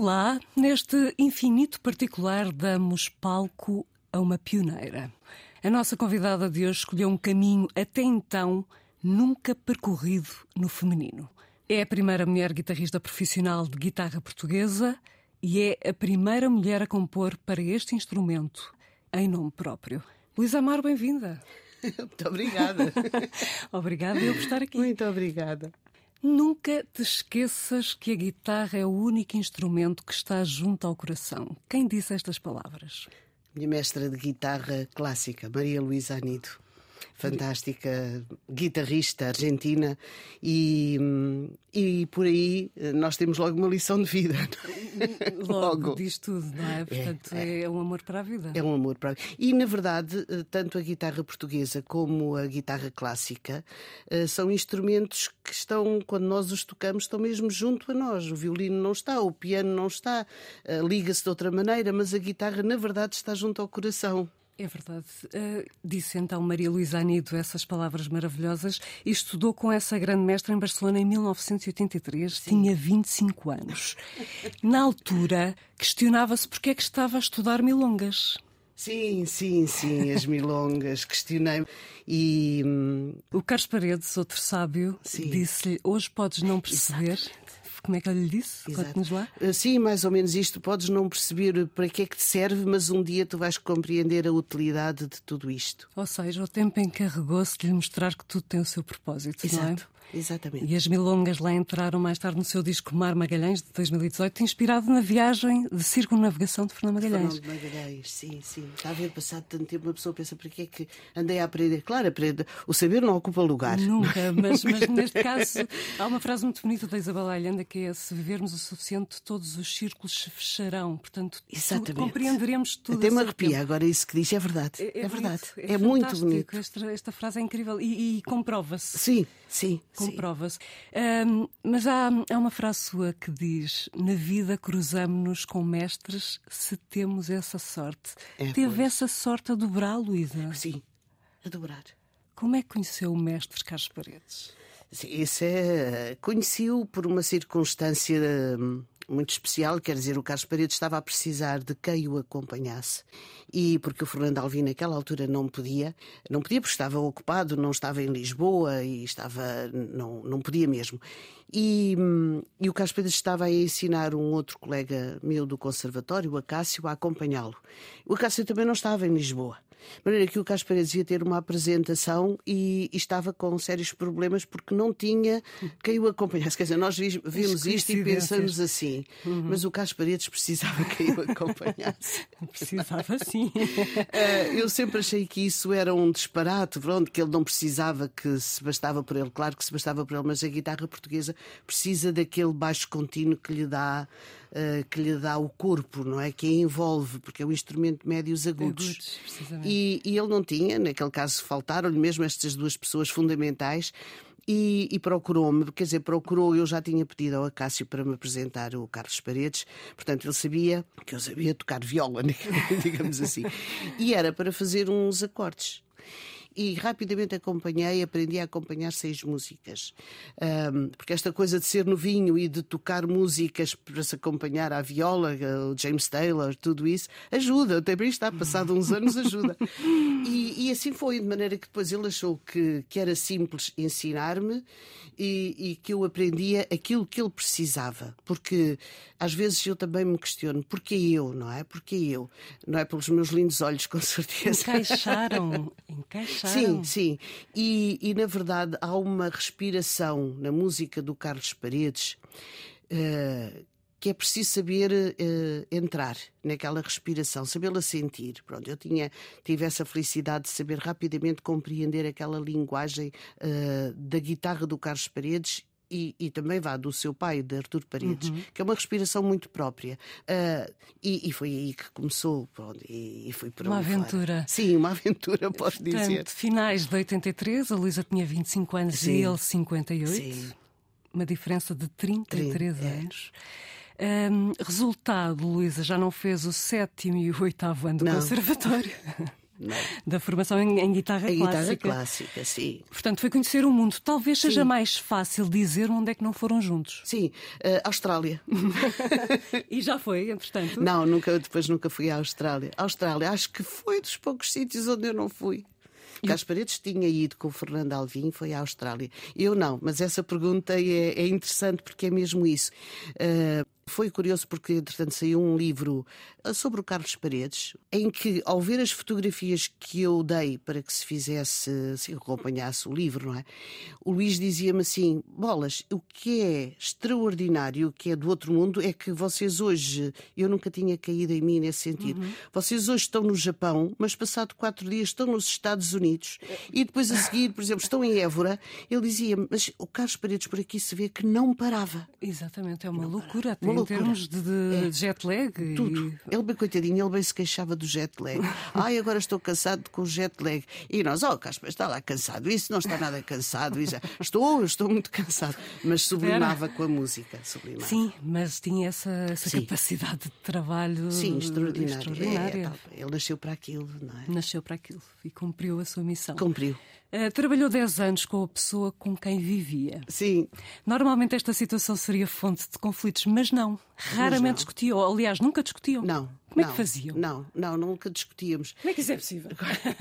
Olá, neste infinito particular damos palco a uma pioneira. A nossa convidada de hoje escolheu um caminho até então nunca percorrido no feminino. É a primeira mulher guitarrista profissional de guitarra portuguesa e é a primeira mulher a compor para este instrumento em nome próprio. Luísa Amaro, bem-vinda. Muito obrigada. obrigada eu por estar aqui. Muito obrigada. Nunca te esqueças que a guitarra é o único instrumento que está junto ao coração. Quem disse estas palavras? Minha mestra de guitarra clássica, Maria Luísa Anido fantástica guitarrista argentina e, e por aí nós temos logo uma lição de vida. Logo, logo. diz tudo, não é? é Portanto, é, é, um amor para a vida. É um amor para a vida. E, na verdade, tanto a guitarra portuguesa como a guitarra clássica eh, são instrumentos que estão, quando nós os tocamos, estão mesmo junto a nós. O violino não está, o piano não está, eh, liga-se de outra maneira, mas a guitarra, na verdade, está junto ao coração. É verdade. Uh, disse então Maria Luísa Anido essas palavras maravilhosas e estudou com essa grande mestra em Barcelona em 1983. Sim. Tinha 25 anos. Na altura, questionava-se porque é que estava a estudar milongas. Sim, sim, sim, as milongas, questionei e. Hum, o Carlos Paredes, outro sábio, disse-lhe: Hoje podes não perceber. Exato como é que ele lhe disse? Conte-nos lá. Eh, sim, mais ou menos isto. Podes não perceber para que é que te serve, mas um dia tu vais compreender a utilidade de tudo isto. Ou seja, o tempo encarregou-se de lhe mostrar que tudo tem o seu propósito, Exato. não é? Exatamente. E as milongas lá entraram mais tarde no seu disco Mar Magalhães, de 2018, inspirado na viagem de circunnavegação de Fernando Magalhães. Fernando Magalhães, sim, sim. Está a ver passado tanto tempo, uma pessoa pensa para que é que andei a aprender. Claro, aprende. O saber não ocupa lugar. Nunca, mas, mas neste caso há uma frase muito bonita da Isabel Allende que é: se vivermos o suficiente, todos os círculos se fecharão. Portanto, Exatamente. compreenderemos tudo. Até me arrepia agora isso que diz, é verdade. É, é, é verdade. Bonito, é, é muito bonito. Esta, esta, frase é incrível e, e comprova-se. Sim, sim comprova-se. Um, mas há, há uma frase sua que diz: Na vida cruzamos-nos com mestres se temos essa sorte. É, Teve pois. essa sorte a dobrar, Luísa? Sim, a dobrar. Como é que conheceu o mestre Carlos Paredes? Isso é. Conheci-o por uma circunstância hum, muito especial, quer dizer, o Carlos Paredes estava a precisar de quem o acompanhasse e porque o Fernando Alvim naquela altura não podia, não podia porque estava ocupado, não estava em Lisboa e estava não não podia mesmo. E, hum, e o Carlos Pedro estava a ensinar um outro colega meu do conservatório, o Acácio, a acompanhá-lo. O Acácio também não estava em Lisboa. De maneira que o Carlos Pereira ia ter uma apresentação e, e, estava com sérios problemas porque não tinha quem o acompanhasse. Quer dizer, nós vimos isto e pensamos assim, uhum. mas o Paredes precisava quem o acompanhasse. precisava sim. Eh, eu sempre achei que isso era um disparate, pronto, que ele não precisava que se bastava por ele. Claro que se bastava por ele, mas a guitarra portuguesa precisa daquele baixo contínuo que lhe dá uh, que lhe dá o corpo, não é? Que a envolve, porque é um instrumento de médios agudos. agudos e, e, ele não tinha, naquele caso faltaram-lhe mesmo estas duas pessoas fundamentais. E, e procurou-me, quer dizer, procurou, eu já tinha pedido ao Acácio para me apresentar o Carlos Paredes, portanto ele sabia que eu sabia tocar viola, digamos assim, e era para fazer uns acordes e rapidamente acompanhei, aprendi a acompanhar seis músicas. Um, porque esta coisa de ser novinho e de tocar músicas para se acompanhar à viola, o James Taylor, tudo isso, ajuda. Até bem está, passado uns anos, ajuda. E, e, assim foi, de maneira que depois ele achou que, que era simples ensinar-me e, e que eu aprendia aquilo que ele precisava. Porque às vezes eu também me questiono, porquê eu, não é? Porquê eu? Não é pelos meus lindos olhos, com certeza. Encaixaram, encaixaram. Sim, sim. E, e na verdade há uma respiração na música do Carlos Paredes. Uh, que é preciso saber uh, entrar naquela respiração, sabê-la sentir. Pronto, eu tinha tive essa felicidade de saber rapidamente compreender aquela linguagem uh, da guitarra do Carlos Paredes e, e, também vá do seu pai, de Artur Paredes, uhum. que é uma respiração muito própria. Uh, e, e, foi aí que começou, pronto, e, e foi para Uma aventura. Fora. Sim, uma aventura, posso Portanto, dizer. Finais de 83, a Luísa tinha 25 anos Sim. e ele 58. Sim. Uma diferença de 33 30, é. anos. É. Um, resultado, Luísa já não fez o sétimo e o oitavo ano do não. conservatório. é? Da formação em, em guitarra em clássica. guitarra clássica, sim. Portanto, foi conhecer o mundo. Talvez seja sim. mais fácil dizer onde é que não foram juntos. Sim, uh, Austrália. e já foi, entretanto? Não, nunca, depois nunca fui à Austrália. Austrália, acho que foi dos poucos sítios onde eu não fui. Carlos Paredes tinha ido com o Fernando Alvim, foi à Austrália. Eu não, mas essa pergunta é, é interessante porque é mesmo isso. Uh, foi curioso porque, entretanto, saiu um livro ah, sobre o Carlos Paredes, em que, ao ver as fotografias que eu dei para que se fizesse, se acompanhasse o livro, não é? O Luís dizia-me assim: Bolas, o que é extraordinário, o que é do outro mundo, é que vocês hoje, eu nunca tinha caído em mim nesse sentido, uhum. vocês hoje estão no Japão, mas passado quatro dias estão nos Estados Unidos e depois a seguir, por exemplo, estão em Évora. Ele dizia mas o Carlos Paredes por aqui se vê que não parava. Exatamente, é uma não loucura. Até em termos de, de é. jet lag. Tudo. E... Ele, bem coitadinho, ele bem se queixava do jet lag. Ai, agora estou cansado com o jet lag. E nós, oh, Casper, está lá cansado. Isso não está nada cansado. Isso... Estou, estou muito cansado. Mas sublimava Era. com a música. Sublimava. Sim, mas tinha essa, essa capacidade de trabalho Sim, extraordinária. extraordinária. É, ele nasceu para aquilo, não é? Nasceu para aquilo e cumpriu a sua missão. Cumpriu. Uh, trabalhou 10 anos com a pessoa com quem vivia. Sim. Normalmente esta situação seria fonte de conflitos, mas não. Raramente mas não. discutiam. Aliás, nunca discutiam. Não. Como não, é que faziam? Não, não, nunca discutíamos. Como é que isso é possível?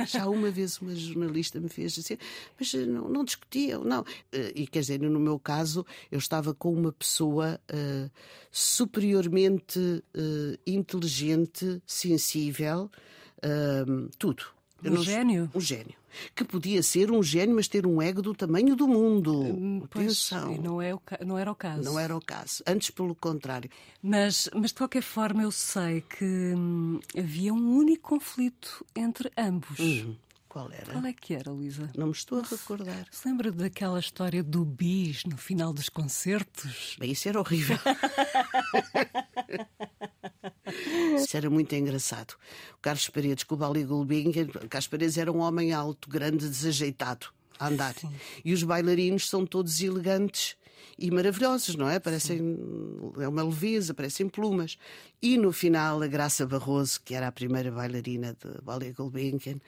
Já uma vez uma jornalista me fez assim, mas eh, não, não discutiam, não. Eh, e quer dizer, no meu caso, eu estava com uma pessoa uh, superiormente uh, inteligente, sensível, tudo um não... gênio? Um gênio. Que podia ser um gênio, mas ter um ego do tamanho do mundo. Hum, pois, não, é o, não era o caso. Não era o caso. Antes, pelo contrário. Mas, mas de qualquer forma, eu sei que hum, havia um único conflito entre ambos. Hum. Qual era? Qual é que era, Luísa? Não me estou a recordar. Se lembra daquela história do bis no final dos concertos? Bem, isso era horrível. Isso era muito engraçado. O Carlos Paredes com o Bali Gulbenkian, Carlos Paredes era um homem alto, grande, desajeitado a andar. Sim. E os bailarinos são todos elegantes e maravilhosos, não é? Parecem é uma leveza, parecem plumas. E no final, a Graça Barroso, que era a primeira bailarina de Ballet Gulbenkian,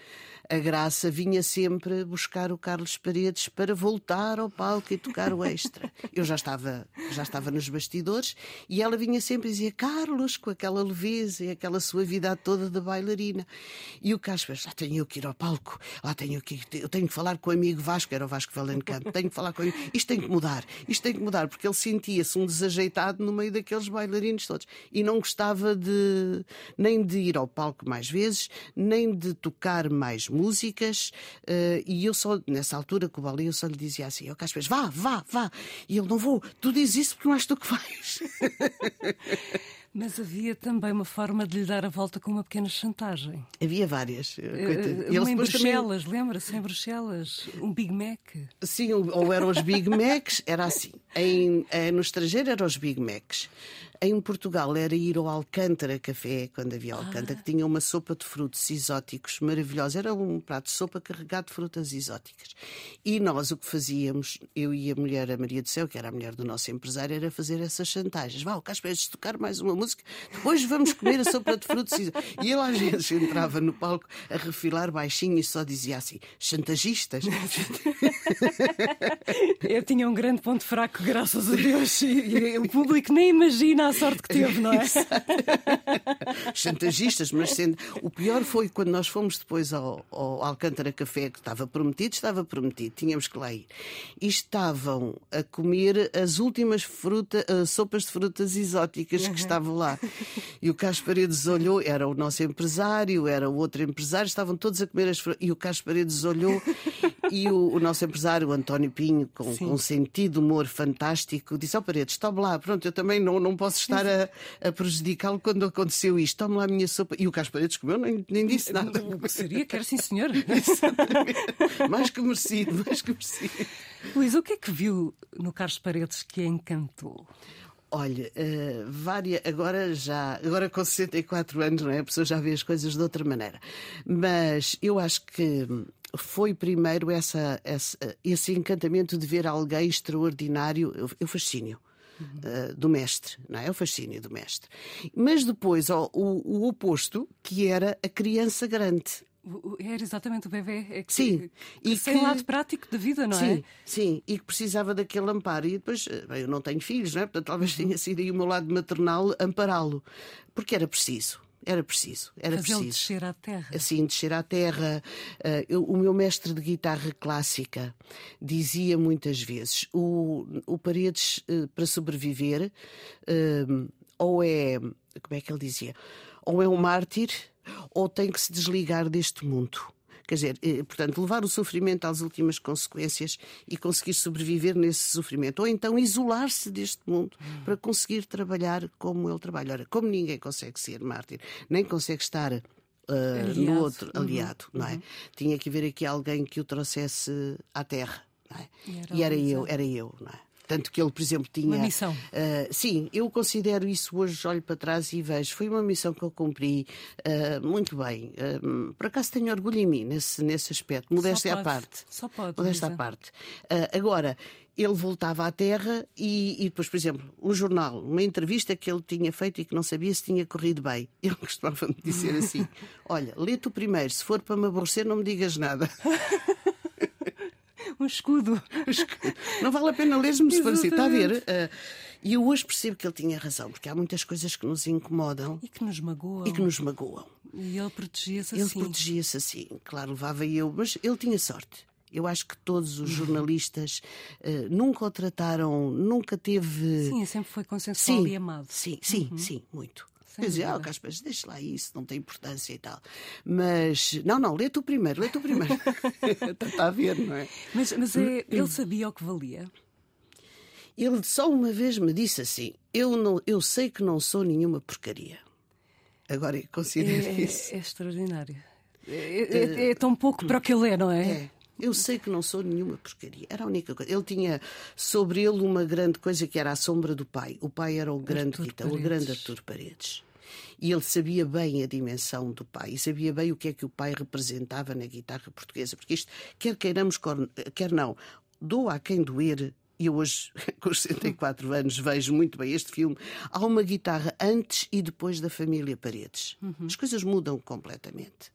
a Graça vinha sempre buscar o Carlos Paredes para voltar ao palco e tocar o extra. Eu já estava, já estava nos bastidores e ela vinha sempre e dizia Carlos, com aquela leveza e aquela suavidade toda de bailarina. E o Carlos lá tenho que ir ao palco, lá tenho que eu tenho que falar com o amigo Vasco, era o Vasco Valencampo, tenho que falar com ele, isto tem que mudar, isto tem que mudar, porque ele sentia-se um desajeitado no meio daqueles bailarinos todos e não gostava de nem de ir ao palco mais vezes, nem de tocar mais música músicas uh, e eu só, nessa altura, com o Bali, eu só lhe dizia assim: Eu Casper, vá, vá, vá. E ele não vou, tu dizes isso porque não és tu que vais. Mas havia também uma forma de lhe dar a volta com uma pequena chantagem. Havia várias. Uh, em Bruxelas, também... lembra-se? Em Bruxelas, um Big Mac. Sim, ou eram os Big Macs, era assim. Em, no estrangeiro eram os Big Macs. Em Portugal era ir ao Alcântara Café, quando havia Alcântara, ah. que tinha uma sopa de frutos exóticos maravilhosa. Era um prato de sopa carregado de frutas exóticas. E nós o que fazíamos, eu e a mulher, a Maria do Céu, que era a mulher do nosso empresário, era fazer essas chantagens. Vá, o Casper, de tocar mais uma música, depois vamos comer a sopa de frutos exóticos. E ele às vezes entrava no palco a refilar baixinho e só dizia assim: chantagistas. eu tinha um grande ponto fraco, graças a Deus, e o público nem imagina a sorte que teve, não é? Chantagistas, mas sendo. O pior foi quando nós fomos depois ao, ao Alcântara Café, que estava prometido, estava prometido, tínhamos que lá ir. E estavam a comer as últimas fruta, uh, sopas de frutas exóticas que uhum. estavam lá. E o Carlos Paredes olhou, era o nosso empresário, era o outro empresário, estavam todos a comer as frutas. E o Carlos Paredes olhou e o, o, nosso empresário, António Pinho, com, com um sentido de humor fantástico, disse: Ó oh, Paredes, tome lá, pronto, eu também não, não posso estar a, a prejudicá-lo quando aconteceu isto, tome lá a minha sopa. E o Carlos Paredes comeu, nem, nem disse nada. O que seria? Quero sim, senhor. mais que merecido, mais que merecido. Luís, o que é que viu no Carlos Paredes que a encantou? Olha, uh, várias, agora já, agora com 64 anos, não é? A pessoa já vê as coisas de outra maneira. Mas eu acho que foi primeiro essa, essa, esse encantamento de ver alguém extraordinário, o fascínio. Uh, do mestre, não é? O fascínio do mestre. Mas depois ó, o, o oposto, que era a criança grande Era exatamente o bebê. É que, sim. Que, e sem que... lado prático da vida, não sim, é? Sim. E que precisava daquele amparo. E depois, eh, bem, eu não tenho filhos, não é? Portanto, talvez tenha sido aí o meu lado maternal ampará-lo. Porque era preciso. Era preciso, era preciso. descer à terra. Assim, descer à terra. Uh, eu, o meu mestre de guitarra clássica dizia muitas vezes: o, o Paredes, uh, para sobreviver, uh, ou é. Como é que ele dizia? Ou é um mártir, ou tem que se desligar deste mundo. Quer dizer, eh, portanto, levar o sofrimento às últimas consequências e conseguir sobreviver nesse sofrimento. Ou então isolar-se deste mundo hum. para conseguir trabalhar como ele trabalha. Ora, como ninguém consegue ser mártir, nem consegue estar uh, no outro uhum. aliado, não é? Uhum. Tinha que haver aqui alguém que o trouxesse à terra. É? E era, e era eu, era eu, não é? Tanto que ele, por exemplo, tinha. Uma missão. Uh, sim, eu considero isso hoje, olho para trás e vejo. Foi uma missão que eu cumpri uh, muito bem. Uh, por acaso tenho orgulho em mim nesse, nesse aspecto. Modéstia à parte. Só pode. Modéstia à parte. agora, ele voltava à Terra e, e, depois, por exemplo, um jornal, uma entrevista que ele tinha feito e que não sabia se tinha corrido bem. Ele costumava-me dizer assim: Olha, lê-te o primeiro, se for para me aborrecer, não me digas nada. um escudo. Não vale a pena ler-me se for assim. Está a ver? Uh, e eu hoje percebo que ele tinha razão, porque há muitas coisas que nos incomodam. E que nos magoam. E que nos magoam. E ele protegia-se assim. Ele protegia-se assim. Claro, levava eu, mas ele tinha sorte. Eu acho que todos os jornalistas uh, nunca o trataram, nunca teve. Sim, sempre foi consensual sim, e amado. Sim, sim, uhum. sim, muito. Quer dizer, ah, Caspas, deixa lá isso, não tem importância e tal. Mas, não, não, lê tu primeiro, lê tu primeiro. Está a ver, não é? Mas, mas é, ele sabia o que valia? Ele só uma vez me disse assim: eu, não, eu sei que não sou nenhuma porcaria. Agora, considero é, isso. É, é extraordinário. É, é, é, tão pouco para o que ele é, não é? É. Eu sei que não sou nenhuma porcaria. Era a única coisa. Ele tinha sobre ele uma grande coisa que era a sombra do pai. O pai era o grande Artur o grande Artur Paredes. E ele sabia bem a dimensão do pai e sabia bem o que é que o pai representava na guitarra portuguesa. Porque isto, quer queiramos, quer não, doa a quem doer, e eu hoje, com os 64 anos, vejo muito bem este filme, há uma guitarra antes e depois da família Paredes. Uhum. As coisas mudam completamente.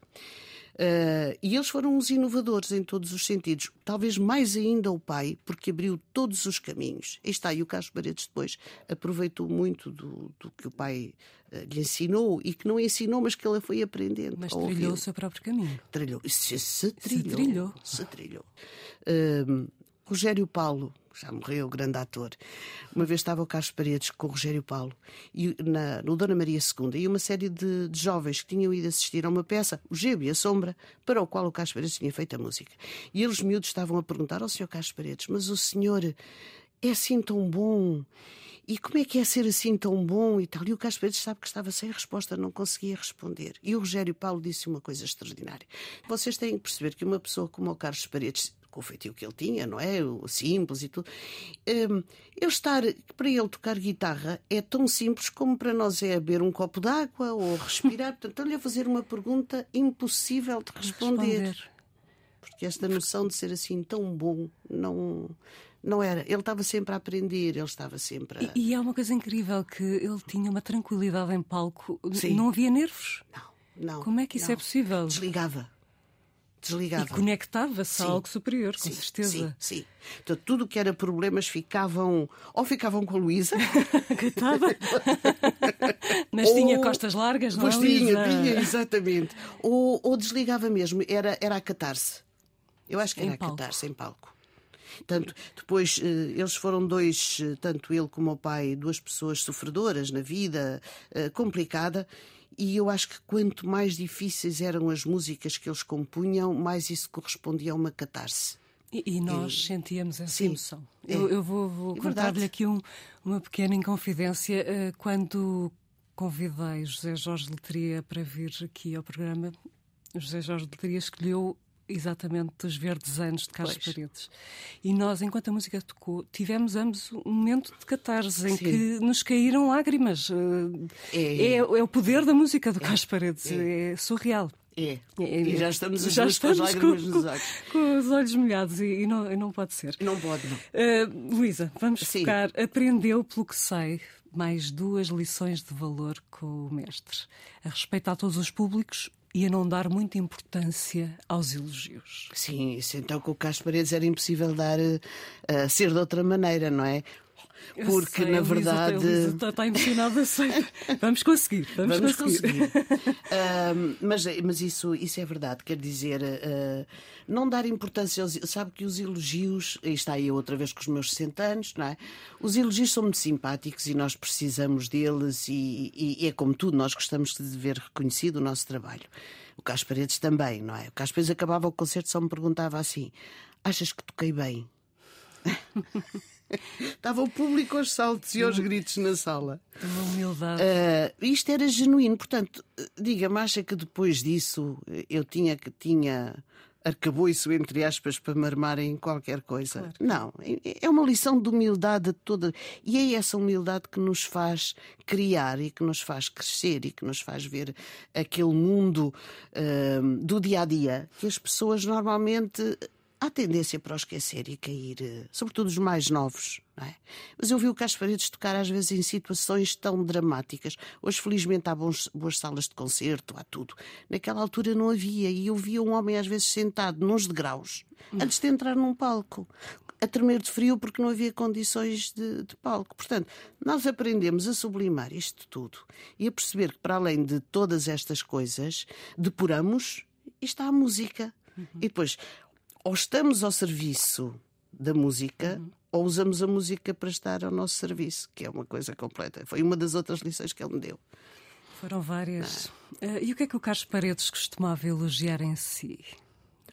Uh, e eles foram os inovadores em todos os sentidos. Talvez mais ainda o pai, porque abriu todos os caminhos. Aí está, e o Carlos Paredes depois aproveitou muito do, do que o pai uh, lhe ensinou e que não ensinou, mas que ele foi aprendendo. Mas trilhou o seu próprio caminho. Trilhou. Se, se trilhou. Se trilhou. Se trilhou. Uh, Rogério Paulo, já morreu, grande ator. Uma vez estava o Carlos Paredes com o Rogério Paulo e, na, no Dona Maria II e uma série de, de, jovens que tinham ido assistir a uma peça, O Gebo e a Sombra, para o qual o Carlos Paredes tinha feito a música. E eles miúdos estavam a perguntar ao Sr. Carlos Paredes, mas o senhor é assim tão bom? E como é que é ser assim tão bom e tal? E o Carlos Paredes sabe que estava sem resposta, não conseguia responder. E o Rogério Paulo disse uma coisa extraordinária. Vocês têm que perceber que uma pessoa como o Carlos Paredes com o feitio que ele tinha, não é? O simples e tudo. Um, ele estar, para ele tocar guitarra é tão simples como para nós é beber um copo d'água ou respirar. Portanto, estou-lhe a fazer uma pergunta impossível de responder. responder. Porque esta noção de ser assim tão bom não não era. Ele estava sempre a aprender, ele estava sempre a... E, e é uma coisa incrível que ele tinha uma tranquilidade em palco. Sim. Não havia nervos. Não, não. Como é que isso não. é possível? Desligava desligava. E conectava-se a algo superior, com sim, certeza. Sim, sim. Então, tudo que era problemas ficavam. Ou ficavam com a Luísa. Coitada. Mas ou... tinha costas largas, não é? Pois tinha, tinha, exatamente. Ou, ou desligava mesmo, era, era a catar-se. Eu acho que era em a catar-se em palco. Tanto, depois eh, eles foram dois, eh, tanto ele como o pai, duas pessoas sofredoras na vida, eh, complicada, e eu acho que quanto mais difíceis eram as músicas que eles compunham, mais isso correspondia a uma catarse. E, e nós e... sentíamos essa Sim, emoção. É. Eu, eu, vou, vou é contar-lhe aqui um, uma pequena inconfidência. Quando convidei José Jorge Letria para vir aqui ao programa, José Jorge Letria escolheu exatamente dos verdes anos de Carlos pois. Paredes. E nós, enquanto a música tocou, tivemos ambos um momento de catarse em Sim. que nos caíram lágrimas. É, é, é o poder da música do é. Carlos Paredes, é, é surreal. É. é. E já estamos, já estamos com, com. Com os olhos molhados e, e, não, e não pode ser. Não pode, não. Uh, Luísa, vamos Sim. focar. Aprendeu, pelo que sei, mais duas lições de valor com o mestre. A respeitar todos os públicos e a não dar muita importância aos elogios. Sim, isso então com o Carlos Paredes era impossível dar uh, ser de outra maneira, não é? Porque, sei, na verdade. Elisa está, está emocionada, sei. Vamos conseguir, vamos, vamos conseguir. conseguir. uh, mas mas isso, isso é verdade, quer dizer, uh, não dar importância aos. Sabe que os elogios, e está aí outra vez com os meus 60 anos, não é? Os elogios são muito simpáticos e nós precisamos deles, e, e, e é como tudo, nós gostamos de ver reconhecido o nosso trabalho. O Carlos Paredes também, não é? O Carlos Paredes acabava o concerto só me perguntava assim: achas que toquei bem? Estava o público aos saltos e aos gritos na sala. Uma humildade. Uh, isto era genuíno. Portanto, diga-me, acha que depois disso eu tinha que tinha isso entre aspas, para me armarem qualquer coisa. Claro. Não, é uma lição de humildade toda. E é essa humildade que nos faz criar e que nos faz crescer e que nos faz ver aquele mundo uh, do dia a dia que as pessoas normalmente há tendência para o esquecer e cair, eh, sobretudo os mais novos. É? Mas eu vi o Carlos Paredes tocar às vezes em situações tão dramáticas. Hoje, felizmente, há bons, boas salas de concerto, há tudo. Naquela altura não havia, e eu via um homem às vezes sentado nos degraus, antes de entrar num palco, a tremer de frio porque não havia condições de, de palco. Portanto, nós aprendemos a sublimar isto tudo e a perceber que, para além de todas estas coisas, depuramos está a música. Uhum. E depois, ou estamos ao serviço da música uhum. ou usamos a música para estar ao nosso serviço, que é uma coisa completa. Foi uma das outras lições que ele me deu. Foram várias. Uh, e o que é que o Carlos Paredes costumava elogiar em si?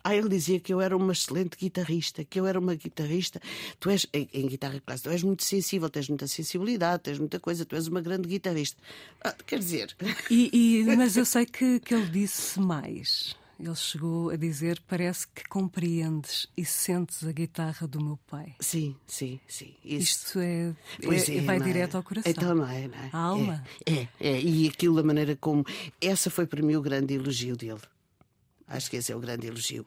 Ah, ele dizia que eu era uma excelente guitarrista, que eu era uma guitarrista. Tu és, em, em guitarra clássica, tu és muito sensível, tens muita sensibilidade, tens muita coisa, tu és uma grande guitarrista. Ah, quer dizer. E, e, mas eu sei que, que ele disse mais. Ele chegou a dizer: Parece que compreendes e sentes a guitarra do meu pai. Sim, sim, sim. Isso. Isto é, é, é vai é? direto ao coração. Então não é, não é? A alma. É, é, é. E aquilo, da maneira como. Essa foi para mim o grande elogio dele. Acho que esse é o grande elogio.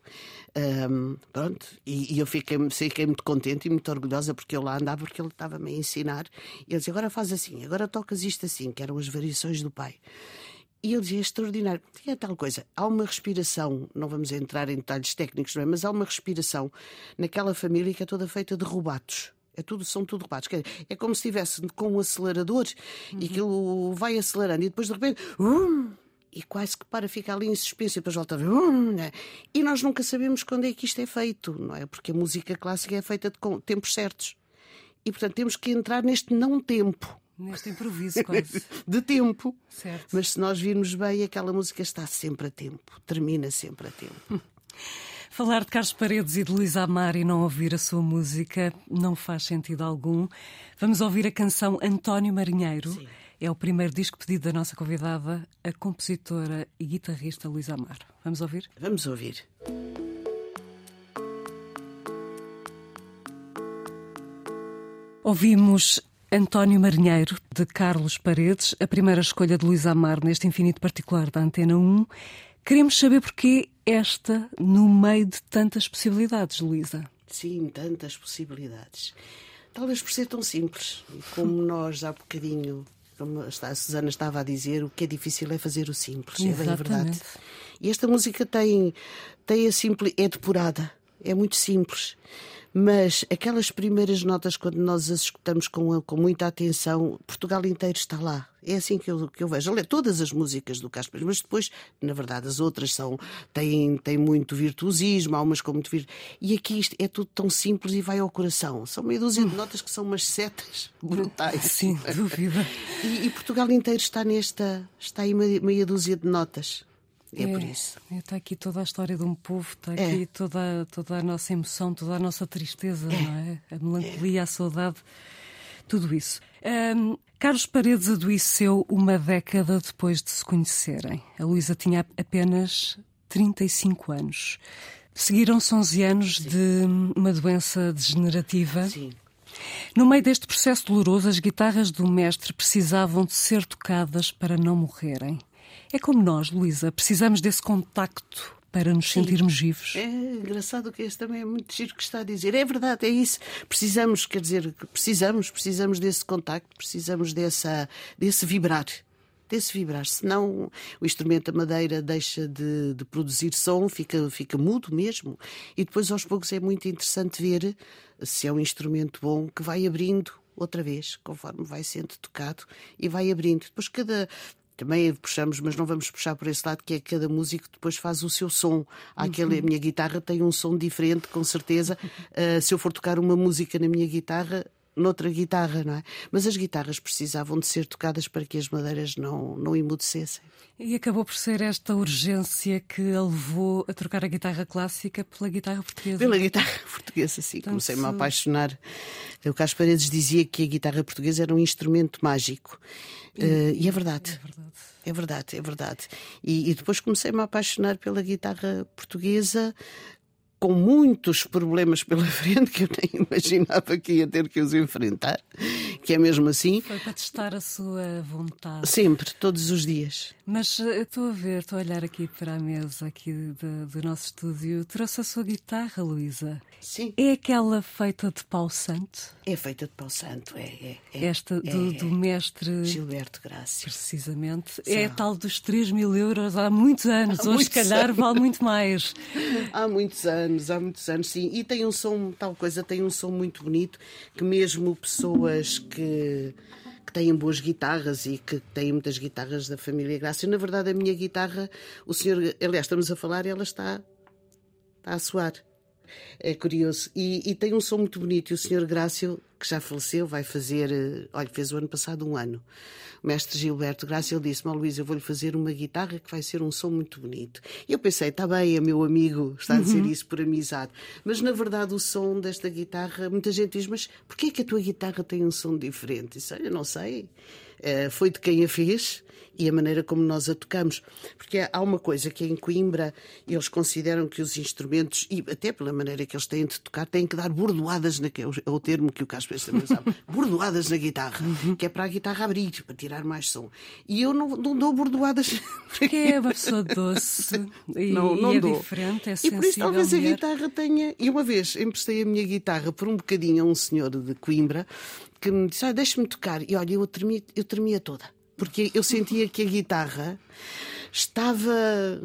Um, pronto, e, e, eu fiquei, fiquei muito contente e muito orgulhosa porque eu lá andava, porque ele estava-me a ensinar. E ele dizia: agora faz assim, agora tocas isto assim, que eram as variações do pai. E eu dizia, é extraordinário. E é tal coisa, há uma respiração, não vamos entrar em detalhes técnicos, não é? mas há uma respiração naquela família que é toda feita de rubatos. É tudo, são tudo rubatos. É como se estivesse com um acelerador uhum. e aquilo vai acelerando e depois de repente. Um, e quase que para ficar ali em suspenso e depois volta ver. Né? E nós nunca sabemos quando é que isto é feito, não é? Porque a música clássica é feita de tempos certos. E portanto temos que entrar neste não tempo. Neste improviso, quase. de tempo. Certo. Mas se nós virmos bem, aquela música está sempre a tempo, termina sempre a tempo. Falar de Carlos Paredes e de Luísa Amar e não ouvir a sua música não faz sentido algum. Vamos ouvir a canção António Marinheiro. Sim. É o primeiro disco pedido da nossa convidada, a compositora e guitarrista Luísa Amar. Vamos ouvir? Vamos ouvir. Ouvimos António Marinheiro, de Carlos Paredes, a primeira escolha de Luís Amar neste infinito particular da Antena 1. Queremos saber porquê esta no meio de tantas possibilidades, Luísa. Sim, tantas possibilidades. Talvez por ser tão simples. Como nós há bocadinho, como a Susana estava a dizer, o que é difícil é fazer o simples. Exatamente. É bem verdade. E esta música tem, tem a simples, é depurada, é muito simples mas aquelas primeiras notas, quando nós as escutamos com, com muita atenção, Portugal inteiro está lá. É assim que eu, que eu vejo. Todas as músicas do Casper, mas depois, na verdade, as outras são têm, têm muito virtuosismo, há umas com muito virtuosismo. E aqui isto é tudo tão simples e vai ao coração. São meia dúzia de notas que são umas setas brutais. Sim, dúvida. E, e Portugal inteiro está nesta, está aí meia, meia dúzia de notas. É, é, por isso. Está aqui toda a história de um povo, está é. aqui é. toda, toda a nossa emoção, toda a nossa tristeza, é. não é? A melancolia, a saudade, tudo isso. Um, Carlos Paredes adoeceu uma década depois de se conhecerem. A Luísa tinha apenas 35 anos. Seguiram-se 11 anos Sim. de uma doença degenerativa. Sim. No meio deste processo doloroso, as guitarras do mestre precisavam de ser tocadas para não morrerem. É como nós, Luísa, precisamos desse contacto para nos Sim. sentirmos vivos. É engraçado que este também é muito giro que está a dizer. É verdade, é isso. Precisamos, quer dizer, precisamos, precisamos desse contacto, precisamos dessa, desse vibrar. desse vibrar, senão o instrumento da madeira deixa de, de, produzir som, fica, fica mudo mesmo. E depois, aos poucos, é muito interessante ver se é um instrumento bom que vai abrindo outra vez, conforme vai sendo tocado, e vai abrindo. Depois, cada, também puxamos, mas não vamos puxar por esse lado, que é que cada músico depois faz o seu som. Aquele. A minha guitarra tem um som diferente, com certeza. Uh, se eu for tocar uma música na minha guitarra, noutra guitarra, não é? Mas as guitarras precisavam de ser tocadas para que as madeiras não, não emudecessem. E acabou por ser esta urgência que a levou a trocar a guitarra clássica pela guitarra portuguesa? Pela guitarra portuguesa, sim. Então, Comecei-me a apaixonar. O Carlos Paredes dizia que a guitarra portuguesa era um instrumento mágico. E, uh, e é verdade. É verdade. É verdade, é verdade. E, e depois comecei-me a apaixonar pela guitarra portuguesa, com muitos problemas pela frente que eu nem imaginava que ia ter que os enfrentar, que é mesmo assim. Foi para testar a sua vontade. Sempre, todos os dias. Mas eh, estou a ver, estou a olhar aqui para a mesa aqui do, do nosso estúdio. Trouxe a sua guitarra, Luísa. Sim. É aquela feita de pau santo? É feita de pau santo, é. é, é Esta do, é, do mestre Gilberto Graça. Precisamente. É tal dos 3 mil euros há muitos anos. Há Hoje, se calhar, anos. vale muito mais. Há muitos anos anos, há muitos anos, sim. E tem um som, tal coisa, tem um som muito bonito que mesmo pessoas que que têm boas guitarras e que têm muitas guitarras da família Graça. Na verdade, a minha guitarra, o senhor, aliás, estamos a falar, ela está, está a soar. É curioso. E, e, tem um som muito bonito. E o senhor Grácio, que já faleceu, vai fazer. Eh, olha, fez o ano passado um ano. O mestre Gilberto Grácio disse-me: oh, Luís, eu vou-lhe fazer uma guitarra que vai ser um som muito bonito. E eu pensei: está bem, é meu amigo, está a dizer uhum. isso por amizade. Mas na verdade, o som desta guitarra, muita gente diz: mas porquê é que a tua guitarra tem um som diferente? Isso, olha, não sei. Uh, foi de quem a fez e a maneira como nós a tocamos. Porque há uma coisa que em Coimbra eles consideram que os instrumentos, e até pela maneira que eles têm de tocar, têm que dar bordoadas, na, é o termo que o Casper também sabe, bordoadas na guitarra, uhum. que é para a guitarra abrir, para tirar mais som. E eu não, não dou bordoadas. Porque é uma pessoa doce e, não, não e é dou. diferente, é E por isso talvez a guitarra tenha. E uma vez emprestei a minha guitarra por um bocadinho a um senhor de Coimbra que me disse: ah, deixa-me tocar. E olha, eu tremia, eu tremia toda porque eu sentia que a guitarra estava.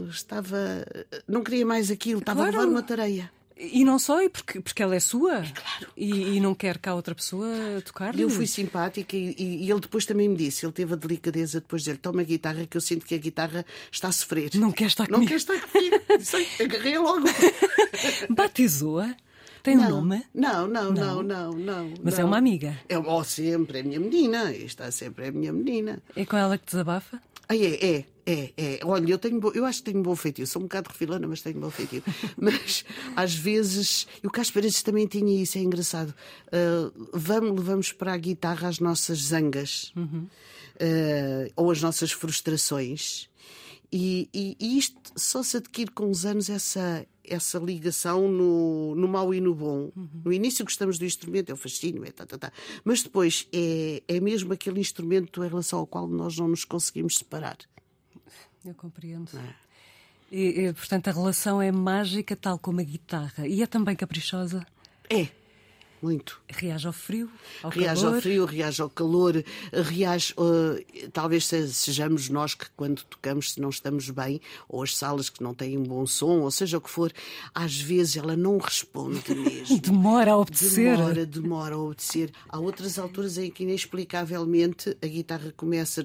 estava não queria mais aquilo, estava claro. a levar uma tareia. E não só, e porque, porque ela é sua. É claro. E, e não quer cá outra pessoa tocar. Eu fui simpática e, e, ele depois também me disse, ele teve a delicadeza depois de dizer, toma a guitarra que eu sinto que a guitarra está a sofrer. Não quer estar comigo. Não quer estar comigo. Agarrei logo. Batizou-a? Tem não, um nome? Não, não, não, não, não. Mas não. é uma amiga? É oh, sempre, é minha menina. Está sempre é minha menina. É com ela que desabafa? Ah, é, é, é, é. Olha, eu, tenho, eu acho que tenho bom feitio. Sou um bocado refilona, mas tenho bom feitio. mas às vezes. E o Paredes também tinha isso, é engraçado. Uh, vamos, levamos para a guitarra as nossas zangas uhum. uh, ou as nossas frustrações. E, e, e, isto só se adquire com os anos essa, essa ligação no, no mau e no bom. Uhum. No início gostamos do instrumento, é o fascínio, é tá, tá, tá. mas depois é, é mesmo aquele instrumento em relação ao qual nós não nos conseguimos separar. Eu compreendo. É. E, e, portanto, a relação é mágica, tal como a guitarra. E é também caprichosa? É, muito. Reage ao frio, ao reage calor. ao frio, reage ao calor, reage. Uh, talvez sejamos nós que, quando tocamos, se não estamos bem, ou as salas que não têm um bom som, ou seja o que for, às vezes ela não responde mesmo. demora a obedecer. Demora, demora a obedecer. Há outras alturas em que, inexplicavelmente, a guitarra começa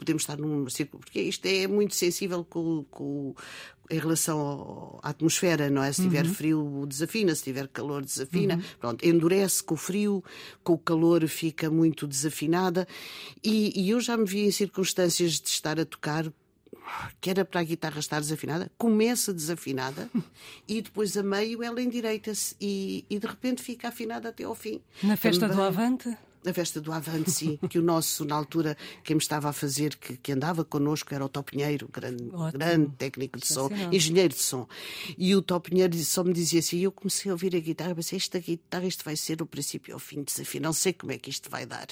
podemos estar num círculo, porque isto é muito sensível com, com, em relação ao, à atmosfera, não é? Se tiver uhum. frio, desafina, se tiver calor, desafina. Uhum. Pronto, endurece com o frio, com o calor fica muito desafinada. E, e eu já me vi em circunstâncias de estar a tocar que era para a guitarra estar desafinada, começa desafinada e depois a meio ela endireita-se e, e de repente fica afinada até ao fim. Na festa Também... do Avante? Na festa do Avante, sim, que o nosso, na altura, quem me estava a fazer, que, que andava connosco, era o Topinheiro, grande, grande técnico de som, engenheiro de som. E o Topinheiro só me dizia assim, eu comecei a ouvir a guitarra, pensei, esta guitarra, isto vai ser o princípio ao fim, desafio, não sei como é que isto vai dar.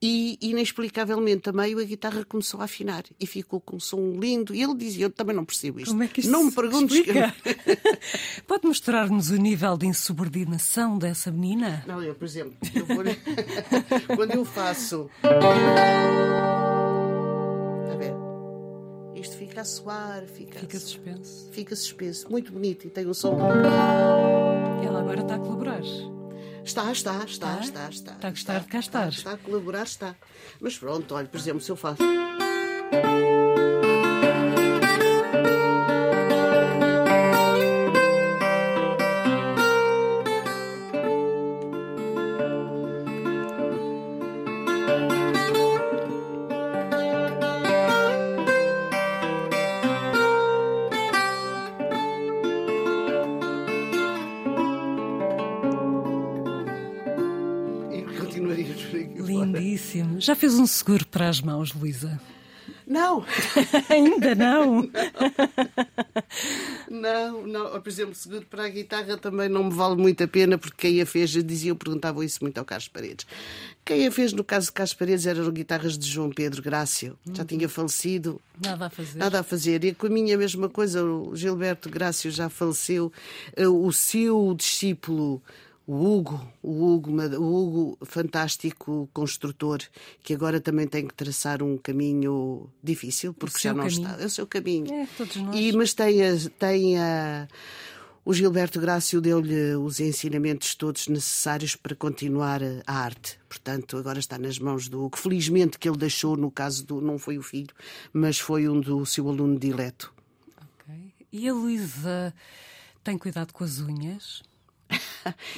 E, inexplicavelmente, a meio, a guitarra começou a afinar e ficou com um som lindo. E ele dizia, eu também não percebo isto. Como é que isto não me perguntes. Que... Pode mostrar-nos o nível de insubordinação dessa menina? Não, eu, por exemplo, eu vou... Quando eu faço. Está a ver? Isto fica a soar, fica, Fica a... suspenso. fica suspenso. Muito bonito e tem um som. Ela agora está a colaborar. Está, está, está, Está? está, está. Está a gostar de cá estar. Está, a colaborar, está. Mas pronto, olha, por exemplo, se eu faço. Já fez um seguro para as mãos, Luísa? Não, Ainda não? não, não. Por exemplo, seguro para a guitarra também não me vale muito a pena, porque quem a fez, eu dizia, eu perguntava isso muito ao Carlos Paredes. Quem a fez, no caso de Carlos Paredes, eram guitarras de João Pedro Grácio. Já tinha falecido. Nada a fazer. Nada a fazer. E com a minha mesma coisa, o Gilberto Grácio já faleceu. Eh, O seu discípulo, o Hugo, o Hugo, o Hugo, fantástico construtor, que agora também tem que traçar um caminho difícil, porque já não caminho. está. É o seu caminho. É, todos nós. E, mas tem, a, tem a. O Gilberto Grácio deu-lhe os ensinamentos todos necessários para continuar a arte. Portanto, agora está nas mãos do Hugo. Felizmente que ele deixou, no caso do. Não foi o filho, mas foi um do seu aluno dileto. Ok. E a Luísa tem cuidado com as unhas?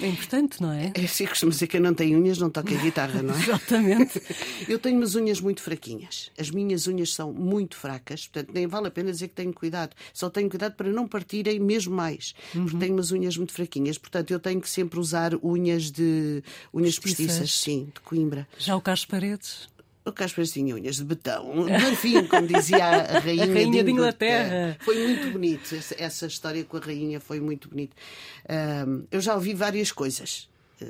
É importante, não é? É assim que costumo dizer que quem não tem unhas não toca guitarra, não é? Exatamente. Eu tenho umas unhas muito fraquinhas. As minhas unhas são muito fracas, portanto, nem vale a pena dizer que tenho cuidado. Só tenho cuidado para não partirem mesmo mais. Porque tenho umas unhas muito fraquinhas. Portanto, eu tenho que sempre usar unhas de unhas Postiças. postiças, sim, de Coimbra. Já o Carlos Paredes? O Casper tinha unhas de betão, de marfim, como dizia a rainha, A rainha de Inglaterra. Foi muito bonito. Essa, essa história com a rainha foi muito bonito. Ahm, eu já ouvi várias coisas. eh,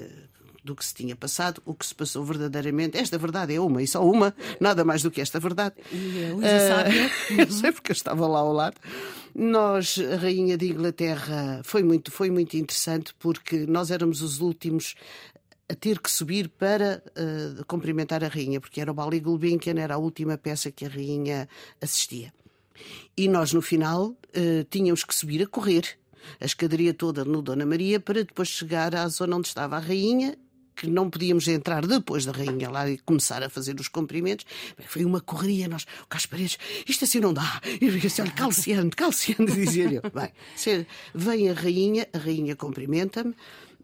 do que se tinha passado, o que se passou verdadeiramente. Esta verdade é uma e só uma, nada mais do que esta verdade. E a Luísa Sábia? Eu sei porque eu estava lá ao lado. Nós, a Rainha de Inglaterra, foi muito, foi muito interessante porque nós éramos os últimos a ter que subir para eh, cumprimentar a Rainha, porque era o Bali Gulbenkian, era a última peça que a Rainha assistia. E nós, no final, eh, tínhamos que subir a correr a escadaria toda no Dona Maria para depois chegar à zona onde estava a Rainha que não podíamos entrar depois da rainha lá e começar a fazer os cumprimentos. Bem, Foi uma correria, nós, o Carlos Paredes, isto assim não dá. E eu disse, olha, calciando, calciando, dizia eu. Bem, vem a rainha, a rainha cumprimenta-me.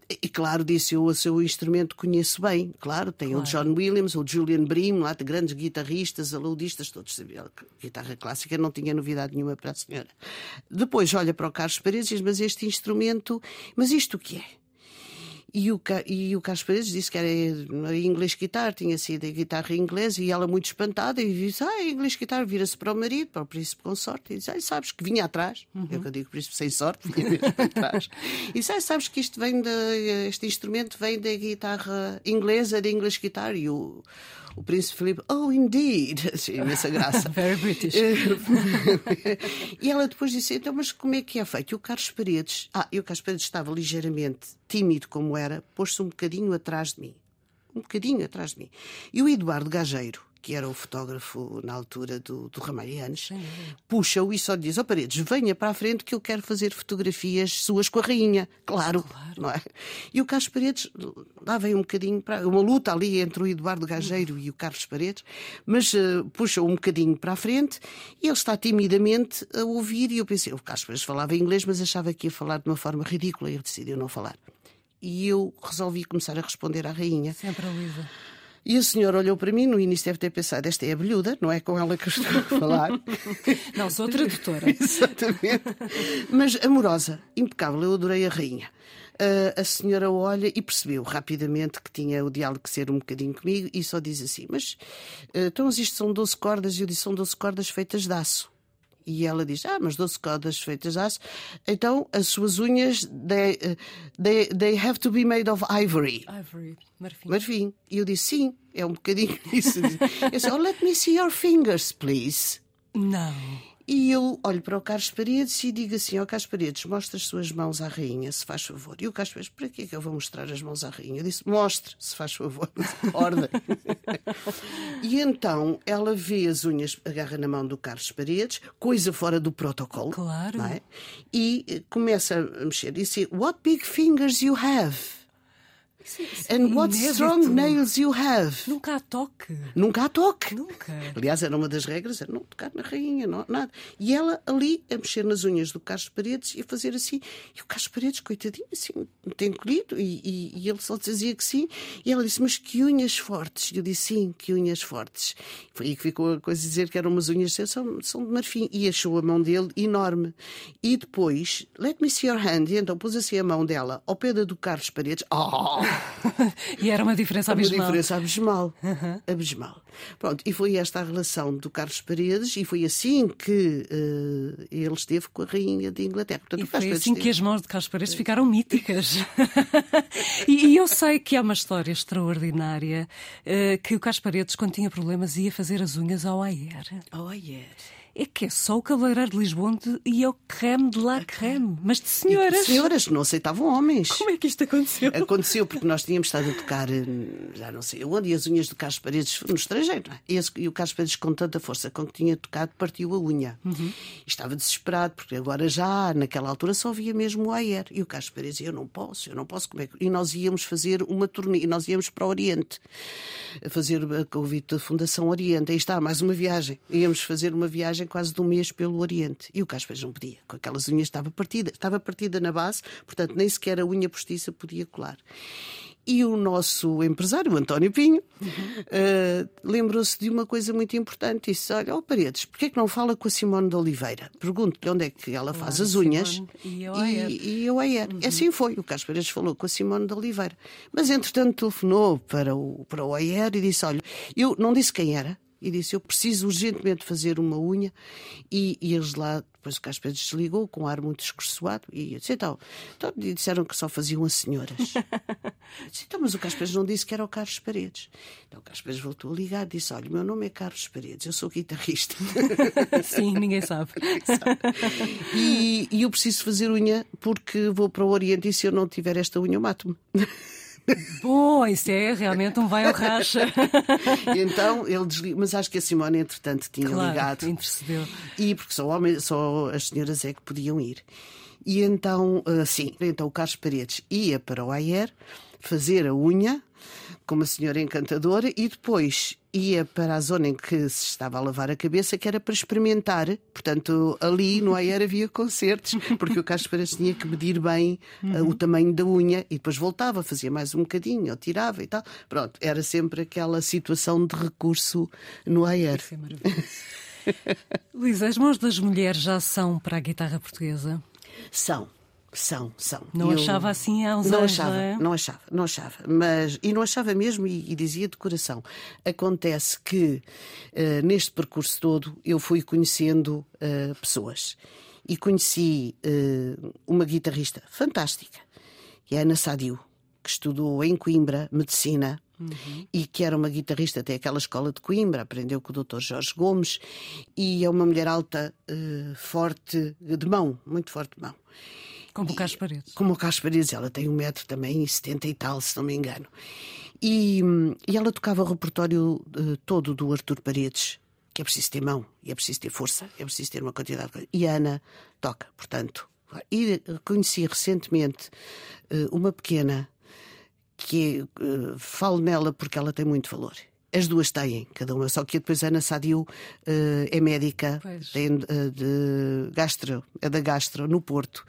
E claro, disse eu, o seu instrumento conheço bem. Claro, tem o John Williams, o Julian Bream, lá de grandes guitarristas, aludistas, todos sabiam que guitarra clássica não tinha novidade nenhuma para a senhora. Depois olha para o Carlos Paredes e diz, mas este instrumento, mas isto o que é? E o, e o Carlos Paredes disse que era inglês guitar, tinha sido a guitarra inglesa, e ela muito espantada, e disse: Ah, inglês guitar, vira-se para o marido, para o príncipe consorte, e disse: Ah, sabes que vinha atrás, é o que eu digo, príncipe sem sorte, vinha mesmo atrás. E disse: ah, sabes que isto vem de, este instrumento vem da guitarra inglesa, da English guitar, e o, o príncipe Filipe, oh, indeed, assim, imensa graça. Very British. e ela depois disse: então, mas como é que é feito? E o Carlos Paredes, ah, e o Carlos Paredes estava ligeiramente tímido como era, pôs-se um bocadinho atrás de mim. Um bocadinho atrás de mim. E o Eduardo Gageiro, que era o fotógrafo na altura do, do Ramalhianes, puxa-o e só diz: Ó Paredes, venha para a frente que eu quero fazer fotografias suas com a rainha. Claro, não é? E o Carlos Paredes lá vem um bocadinho para. Uma luta ali entre o Eduardo Gageiro e o Carlos Paredes, mas eh, puxa-o um bocadinho para a frente e ele está timidamente a ouvir. E eu pensei: o Carlos Paredes falava inglês, mas achava que ia falar de uma forma ridícula e ele decidiu não falar. E eu resolvi começar a responder à rainha. Sempre a Luísa. E a senhora olhou para mim, no início deve ter pensado: esta é a belhuda, não é com ela que eu estou a falar. Não, sou tradutora. Exatamente. Mas amorosa, impecável, eu adorei a rainha. Ah, a senhora olha e percebeu rapidamente que tinha o diálogo ser um bocadinho comigo e só diz assim: Mas ah, então isto são 12 cordas? E eu disse: São 12 cordas feitas de aço. E ela diz: Ah, mas 12 cordas feitas aço. Então as suas unhas, they, they, they have to be made of ivory. Ivory, marfim. Marfim. E eu disse: Sim, é um bocadinho isso. Eu disse: oh, Let me see your fingers, please. Não. E eu olho para o Carlos Paredes e digo assim: Ó oh, Carlos Paredes, mostra as suas mãos à rainha, se faz favor. E o Carlos Paredes, para que é que eu vou mostrar as mãos à rainha? Eu disse: Mostre, se faz favor. Ordem. e então ela vê as unhas, agarra na mão do Carlos Paredes, coisa fora do protocolo. Claro. É? E eh, começa a mexer. E disse: What big fingers you have? And what strong nails you have. Nunca há toque. Nunca há toque. Nunca. Aliás, era uma das regras, era não tocar na rainha, não, nada. E ela ali a mexer nas unhas do Carlos Paredes e a fazer assim. E o Carlos Paredes, coitadinho, assim, tem colhido. E, e, e, ele só dizia que sim. E ela disse, mas que unhas fortes. E eu disse, sim, que unhas fortes. Foi aí que ficou a coisa dizer que eram umas unhas, são, são de marfim. E achou a mão dele enorme. E depois, let me see your hand. E então pôs assim a mão dela ao pé da do Carlos Paredes. Oh! e era uma diferença abismal. Uma diferença abismal. Uhum. Abismal. Pronto, e foi esta a relação do Carlos Paredes, e foi assim que uh, ele esteve com a Rainha de Inglaterra. Portanto, e foi assim que as mãos de Carlos Paredes ficaram míticas. e, e, eu sei que há uma história extraordinária uh, que o Carlos Paredes, quando tinha problemas, ia fazer as unhas ao Ayer. Ao Ayer é que é só o cabeleireiro de Lisboa e é o creme de la creme, mas de senhoras. De senhoras não aceitavam homens. Como é que isto aconteceu? Aconteceu porque nós tínhamos estado a tocar, eh, já não sei onde, e as unhas do Carlos Paredes no estrangeiro. É? E, esse, e, o Carlos Paredes, com tanta força com que tinha tocado, partiu a unha. Uhum. estava desesperado, porque agora já, naquela altura, só via mesmo o Ayer. E o Carlos Paredes, eu não posso, eu não posso. Como é que... E nós íamos fazer uma turnê, e nós íamos para o Oriente, a fazer a convite da Fundação Oriente. Aí está, mais uma viagem. Íamos fazer uma viagem quase de um mês pelo Oriente. E o Caspas não podia, com aquelas unhas estava partida, estava partida na base, portanto nem sequer a unha postiça podia colar. E o nosso empresário, o António Pinho, uhum. uh, lembrou-se de uma coisa muito importante. Disse: Olha, oh, Paredes, porquê é que não fala com a Simone de Oliveira? Pergunto-lhe onde é que ela faz as unhas. Simone e eu e, e eu a. Uhum. Assim foi. O Carlos Paredes falou com a Simone de Oliveira. Mas, entretanto, telefonou para o, para o AER e disse: Olha, eu não disse quem era, e disse: Eu preciso urgentemente fazer uma unha. E, e eles lá, depois o Casper desligou com um ar muito escorçoado. E eu disse: Então, então disseram que só faziam as senhoras. disse, então, mas o Casper não disse que era o Carlos Paredes. Então o Casper voltou a ligar e disse: Olha, meu nome é Carlos Paredes, eu sou guitarrista. Sim, ninguém sabe. ninguém sabe. E, e eu preciso fazer unha porque vou para o Oriente e se eu não tiver esta unha, eu mato-me. Bom, isso é realmente um vai ao racha. então ele desligou, mas acho que a Simone, entretanto, tinha claro, ligado. intercedeu. E porque só, homens, só as senhoras é que podiam ir. E então, sim, então o Carlos Paredes ia para o Ayer fazer a unha com uma senhora encantadora e depois ia para a zona em que se estava a lavar a cabeça, que era para experimentar. Portanto, ali no AER havia concertos, porque o Carlos tinha que medir bem uh, o tamanho da unha e depois voltava, fazia mais um bocadinho, ou tirava e tal. Pronto, era sempre aquela situação de recurso no AER. Isso é maravilhoso. Luísa, as mãos das mulheres já são para a guitarra portuguesa? São. São, são. Não eu achava assim há uns não anos, achava, não, é? não achava, não achava. Mas, e não achava mesmo, e, e dizia de coração. Acontece que uh, neste percurso todo eu fui conhecendo uh, pessoas. E conheci uh, uma guitarrista fantástica, que é a Ana Sadio, que estudou em Coimbra medicina Uhum. e que era uma guitarrista até aquela escola de Coimbra, aprendeu com o Dr. Jorge Gomes, e é uma mulher alta, uh, forte de mão, muito forte de mão. Como o Carlos Paredes. Como o Carlos Paredes, ela tem um metro também e setenta e tal, se não me engano. E, e ela tocava o repertório uh, todo do Artur Paredes, que é preciso ter mão, e é preciso ter força, é preciso ter uma quantidade de E a Ana toca, portanto. E conheci recentemente uh, uma pequena que uh, falo nela porque ela tem muito valor. As duas têm, cada uma, só que depois a Ana Sadio uh, é médica, tem, uh, de gastro, é da gastro, no Porto,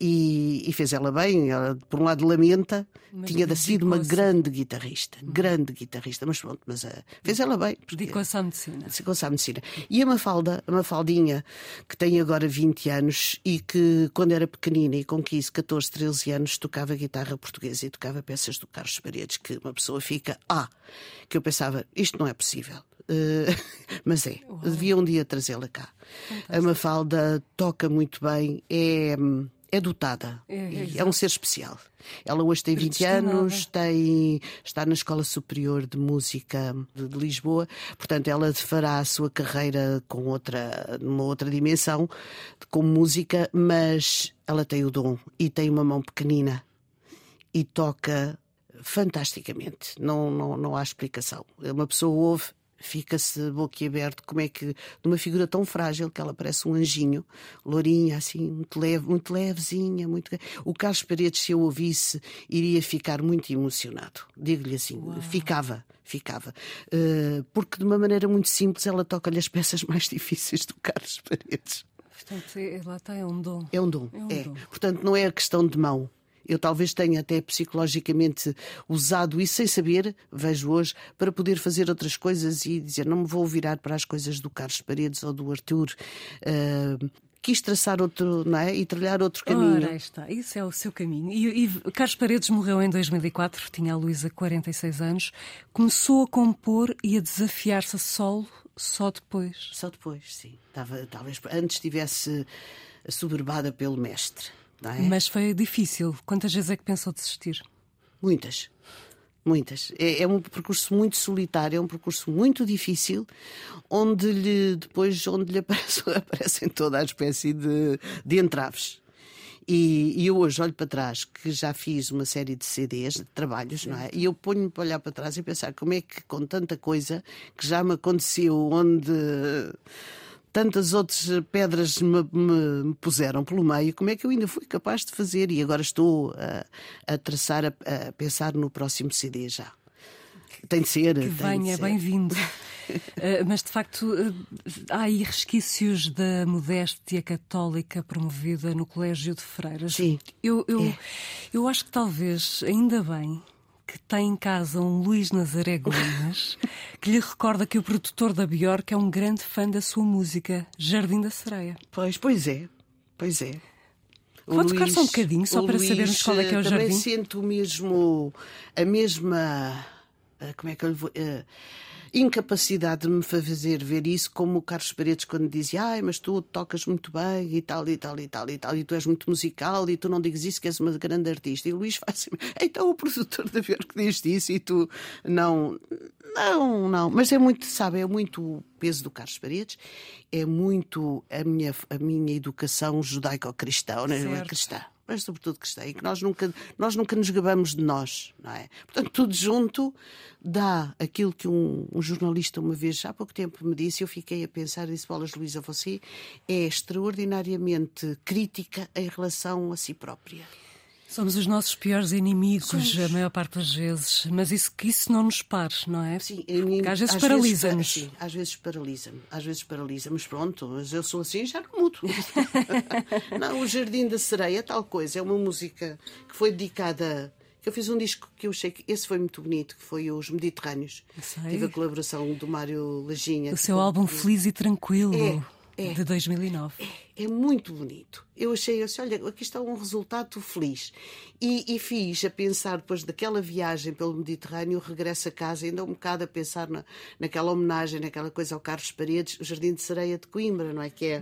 e, e, fez ela bem. Ela, por um lado, lamenta, mas tinha sido uma grande guitarrista, grande guitarrista, mas pronto, mas uh, fez ela bem. Dedicou-se à medicina. Dedicou-se à medicina. E a Mafalda, a Mafaldinha, que tem agora 20 anos e que, quando era pequenina e com 15, 14, 13 anos, tocava guitarra portuguesa e tocava peças do Carlos Paredes, que uma pessoa fica, ah, que eu pensava, isto não é possível. Uh, mas é, Uau. devia um dia trazê-la cá. Fantástico. A Mafalda toca muito bem, é. É dotada. É, é, é, um ser especial. Ela hoje tem 20 anos, tem, está na Escola Superior de Música de, de, Lisboa, portanto, ela fará a sua carreira com outra, numa outra dimensão, com música, mas ela tem o dom e tem uma mão pequenina e toca fantasticamente. Não, não, não há explicação. Uma pessoa ouve fica-se boquiaberto como é que, de uma figura tão frágil que ela parece um anjinho, lourinha, assim, muito leve, muito levezinha, muito. O Carlos Paredes, se eu ouvisse, iria ficar muito emocionado. Digo-lhe assim, Uau. ficava, ficava. Uh, porque de uma maneira muito simples ela toca-lhe as peças mais difíceis do Carlos Paredes. Portanto, é, lá está, é um dom. É um dom, é. Um é. Dom. Portanto, não é a questão de mão. Eu talvez tenha até psicologicamente usado isso sem saber, vejo hoje, para poder fazer outras coisas e dizer não me vou virar para as coisas do Carlos Paredes ou do Arthur. Uh, quis traçar outro, não é? E trilhar outro caminho. Ora, está, isso é o seu caminho. E, e Carlos Paredes morreu em 2004, tinha a Luísa 46 anos, começou a compor e a desafiar-se solo só depois. Só depois, sim. Estava, talvez antes estivesse soberbada pelo mestre. É? Mas foi difícil. Quantas vezes é que pensou desistir? Muitas. Muitas. É, é, um percurso muito solitário, é um percurso muito difícil, onde lhe depois onde lhe aparece, aparecem toda a espécie de, de entraves. E, e, eu hoje olho para trás, que já fiz uma série de CDs, de trabalhos, não é? E eu ponho-me para olhar para trás e pensar como é que, com tanta coisa que já me aconteceu, onde tantas outras pedras me, me, me, puseram pelo meio, como é que eu ainda fui capaz de fazer? E agora estou a, a traçar, a, a, pensar no próximo CD já. Tem de ser. Que venha, bem-vindo. uh, mas de facto uh, há aí resquícios da modéstia católica promovida no Colégio de Freiras. Sim. Eu, eu, é. eu acho que talvez, ainda bem, que tem em casa um Luís Nazaré Gomes que lhe recorda que o produtor da Bjork é um grande fã da sua música, Jardim da Sereia. Pois, pois é, pois é. Pode ficar só um bocadinho, só para Luís, sabermos qual é que é o também jardim? Também sinto mesmo a mesma. Eh, como é que eu lhe vou. Uh, incapacidade de me fazer ver isso, como o Carlos Paredes quando dizia, ai, mas tu tocas muito bem e tal, e tal, e tal, e tal, e tu és muito musical e tu não digas isso que és uma grande artista. E o Luís faz assim, então o produtor da ver que diz isso e tu não, não, não. Mas é muito, sabe, é muito o peso do Carlos Paredes, é muito a minha, a minha educação judaico-cristã, né? cristã mas sobretudo cristã, e que nós nunca, nós nunca nos gabamos de nós, não é? Portanto, tudo junto dá aquilo que um, um jornalista uma vez, há pouco tempo, me disse, eu fiquei a pensar, disse, Bolas Luísa, você é extraordinariamente crítica em relação a si própria. Somos os nossos piores inimigos Somos. a maior parte das vezes, mas isso que isso não nos pare, não é? Sim, Porque às vezes paralisa-nos. Sim, às vezes paralisa-me, às vezes paralisa mas pronto, mas eu sou assim já não mudo. não, o Jardim da Sereia, tal coisa, é uma música que foi dedicada eu fiz um disco que eu achei que esse foi muito bonito, que foi Os Mediterrâneos. Tive a colaboração do Mário Lajinha. O seu álbum Feliz e Tranquilo. É, é, de 2009. É, é, muito bonito. Eu achei assim, olha, aqui está um resultado feliz. E, e, fiz a pensar, depois daquela viagem pelo Mediterrâneo, regresso a casa, ainda um bocado a pensar na, naquela homenagem, naquela coisa ao Carlos Paredes, o Jardim de Sereia de Coimbra, não é que é?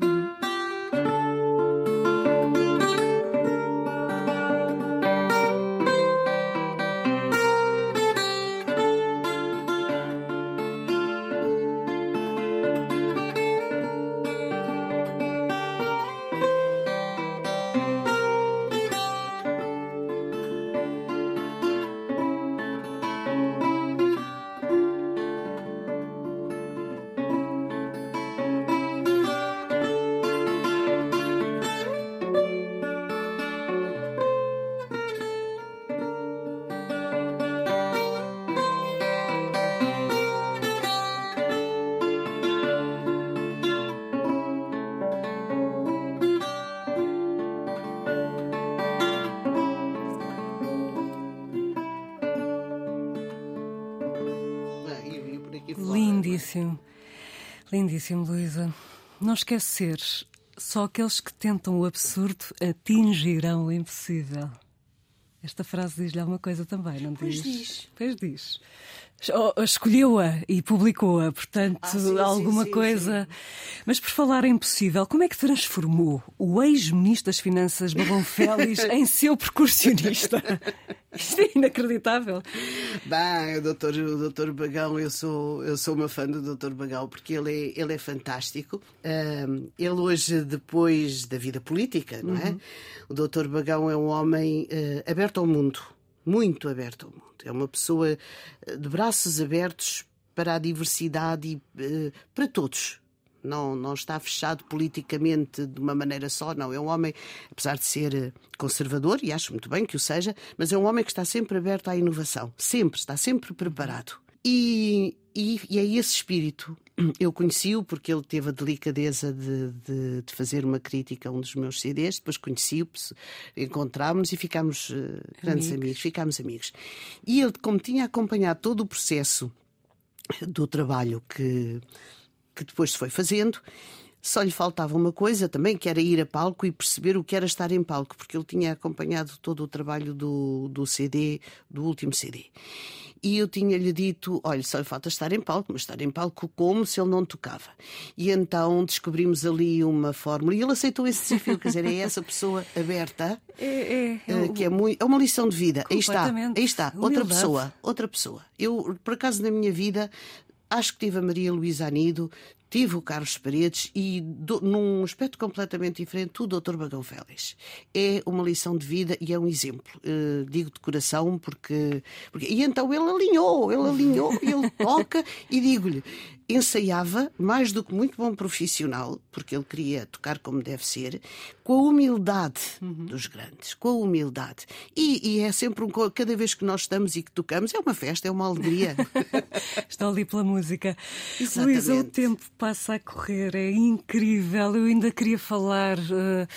Lindíssimo, Luísa. Não esquecer, só aqueles que tentam o absurdo atingirão o impossível. Esta frase diz-lhe alguma coisa também, não diz? Pois diz. Pois diz. Escolheu-a e publicou-a, portanto, ah, sim, alguma sim, sim, coisa. Mas por falar em possível, como é que transformou o ex-ministro das Finanças, Babão Félix, em seu percussionista? Isto é inacreditável. Bem, o doutor, o doutor Bagão, eu sou, eu sou uma fã do doutor Bagão porque ele é, ele é fantástico. Um, ele hoje, depois da vida política, não é? Uhum. O doutor Bagão é um homem uh, aberto ao mundo, muito aberto ao mundo. É uma pessoa eh, de braços abertos para a diversidade e uh, para todos não, não está fechado politicamente de uma maneira só, não. É um homem, apesar de ser eh, conservador, e acho muito bem que o seja, mas é um homem que está sempre aberto à inovação, sempre, está sempre preparado. E, e, e é esse espírito. Eu conheci-o porque ele teve a delicadeza de, de, de, fazer uma crítica a um dos meus CDs, depois conheci-o, encontrámos-nos e ficámos uh, grandes amigos. amigos, ficámos amigos. E ele, como tinha acompanhado todo o processo do trabalho que que depois se foi fazendo. Só lhe faltava uma coisa também, que era ir a palco e perceber o que era estar em palco, porque ele tinha acompanhado todo o trabalho do, do CD, do último CD. E eu tinha-lhe dito: olha, só lhe falta estar em palco, mas estar em palco como se ele não tocava. E então descobrimos ali uma fórmula e ele aceitou esse desafio, quer dizer, é essa pessoa aberta, é, é, é, que é, muito, é uma lição de vida. Aí está, aí está, outra pessoa, outra pessoa. Eu, por acaso, na minha vida, Acho que tive a Maria Luísa Anido, tive o Carlos Paredes e, do, num aspecto completamente diferente, o Dr. Bagão Félix. É uma lição de vida e é um exemplo. Uh, digo de coração porque, porque. E então ele alinhou, ele alinhou, ele toca e digo-lhe: ensaiava mais do que muito bom profissional, porque ele queria tocar como deve ser, com a humildade uhum. dos grandes, com a humildade. E, e, é sempre um. Cada vez que nós estamos e que tocamos, é uma festa, é uma alegria. Estou ali pela música. Exatamente. Luísa, o tempo passa a correr, é incrível. Eu ainda queria falar. Uh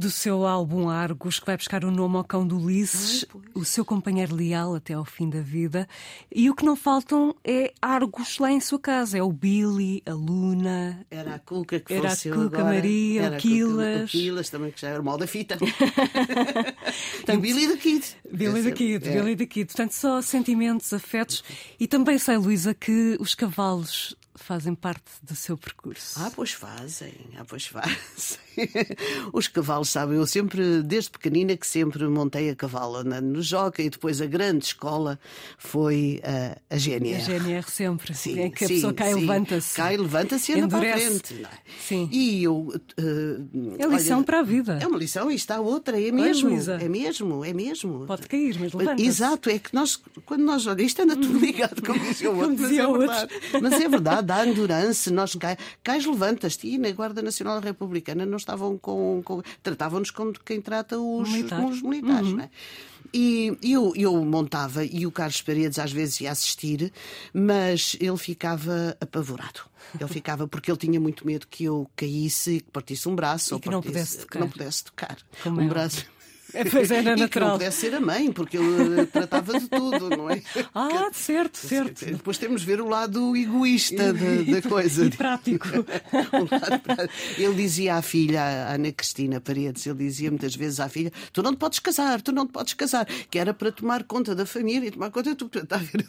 do seu álbum Argos, que vai buscar o nome ao cão do Ulisses, Ai, o seu companheiro leal até ao fim da vida. E o que não faltam é Argos lá em sua casa. É o Billy, a Luna. Era a Cuca que Era a Cuca, agora. Maria, era o Quilas. O Quilas também, que já era o mal da fita. e o Billy the Kid. Billy the Kid, é. Billy the Kid. Portanto, só sentimentos, afetos. E também sei, Luísa, que os cavalos fazem parte do seu percurso. Ah, pois fazem, ah, pois fazem. Os cavalos, sabem, eu sempre, desde pequenina, que sempre montei a cavalo andando no joca e depois a grande escola foi uh, a GNR. A GNR sempre, sim, é que a sim, pessoa cai e levanta-se. Cai, levanta-se e anda para a frente. É? Sim. E eu. Uh, é lição olha, para a vida. É uma lição e está outra, é mesmo. é mesmo, é mesmo. Pode cair, mas levanta-se. Exato, é que nós, quando nós isto anda tudo ligado, como dizia o outro, mas é verdade. Mas é verdade, dá endurance, nós cai, cais levantas-te e na Guarda Nacional Republicana não estavam com. com tratavam-nos como quem trata os, Militar. os militares, uhum. não é? E eu, eu montava e o Carlos Paredes às vezes ia assistir, mas ele ficava apavorado. Ele ficava porque ele tinha muito medo que eu caísse e que partisse um braço e ou que, partisse, não pudesse tocar. que não pudesse tocar. Como um é braço. É, pois era natural. E que não pudesse ser a mãe, porque ele tratava de tudo, não é? Ah, certo, certo. Depois temos de ver o lado egoísta da, da coisa. E prático. ele dizia à filha, a Ana Cristina Paredes, ele dizia muitas vezes à filha: Tu não te podes casar, tu não te podes casar, que era para tomar conta da família e tomar conta de tudo. Está a ver?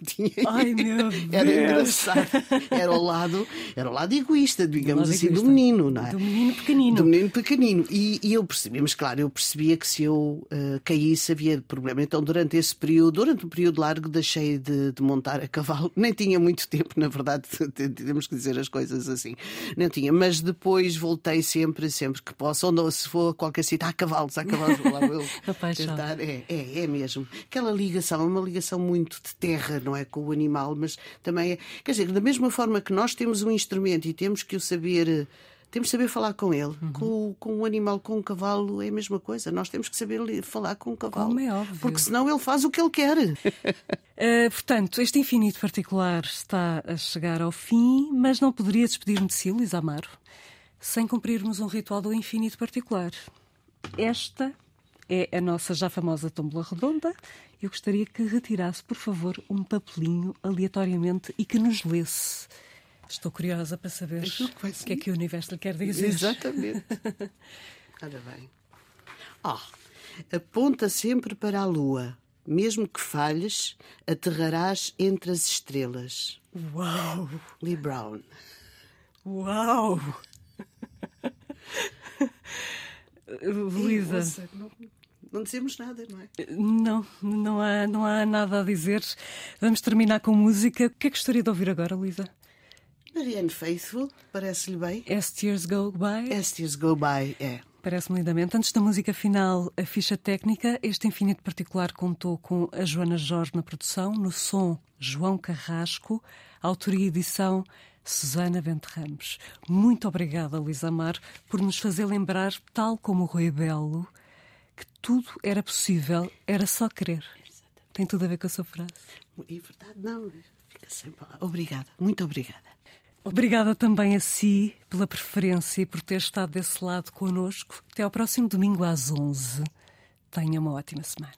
Ai, meu Deus. Era engraçado. Era o lado, era o lado egoísta, digamos assim, egoísta. do menino, não é? Do menino pequenino. Do menino pequenino. E, e eu percebi, mas claro, eu percebia que se eu uh, caísse havia problema. Então, durante esse período, durante um período largo, deixei de, de, montar a cavalo. Nem tinha muito tempo, na verdade, temos que dizer as coisas assim. Não tinha, mas depois voltei sempre, sempre que posso. Ou se for a qualquer sítio, há cavalos, há cavalos, lá eu tentar. É, é, é mesmo. Aquela ligação, é uma ligação muito de terra, não é? Com o animal, mas também é. Quer dizer, da mesma forma que nós temos um instrumento e temos que o saber temos que saber falar com ele. Uhum. Com, com um animal, com um cavalo, é a mesma coisa. Nós temos que saber falar com o cavalo. Como é óbvio. Porque senão ele faz o que ele quer. uh, portanto, este infinito particular está a chegar ao fim, mas não poderia despedir-me de si, Luís Amaro, sem cumprirmos um ritual do infinito particular. Esta é a nossa já famosa tómbola redonda. Eu gostaria que retirasse, por favor, um papelinho aleatoriamente e que nos lesse Estou curiosa para saber é o que é que o universo lhe quer dizer. Exatamente. Ora bem. Oh, aponta sempre para a Lua, Mesmo que falhes, aterrarás entre as estrelas. Uau! Lee Brown. Uau! Luísa. Não, não dizemos nada, não é? Não, não há, não há nada a dizer. Vamos terminar com música. O que é que gostaria de ouvir agora, Luísa? Marianne Faithful, parece-lhe bem? As Tears Go By? As Tears Go By, é. Parece-me lindamente. Antes da música final, a ficha técnica. Este Infinito Particular contou com a Joana Jorge na produção, no som João Carrasco, autoria e edição Susana Bente Ramos. Muito obrigada, Luísa Amar, por nos fazer lembrar, tal como o Rui Belo, que tudo era possível, era só querer. Tem tudo a ver com a sua frase. É verdade, não. Fica sem palavras. Obrigada, muito obrigada. Obrigada também a si pela preferência e por ter estado desse lado conosco. Até ao próximo domingo às 11. Tenha uma ótima semana.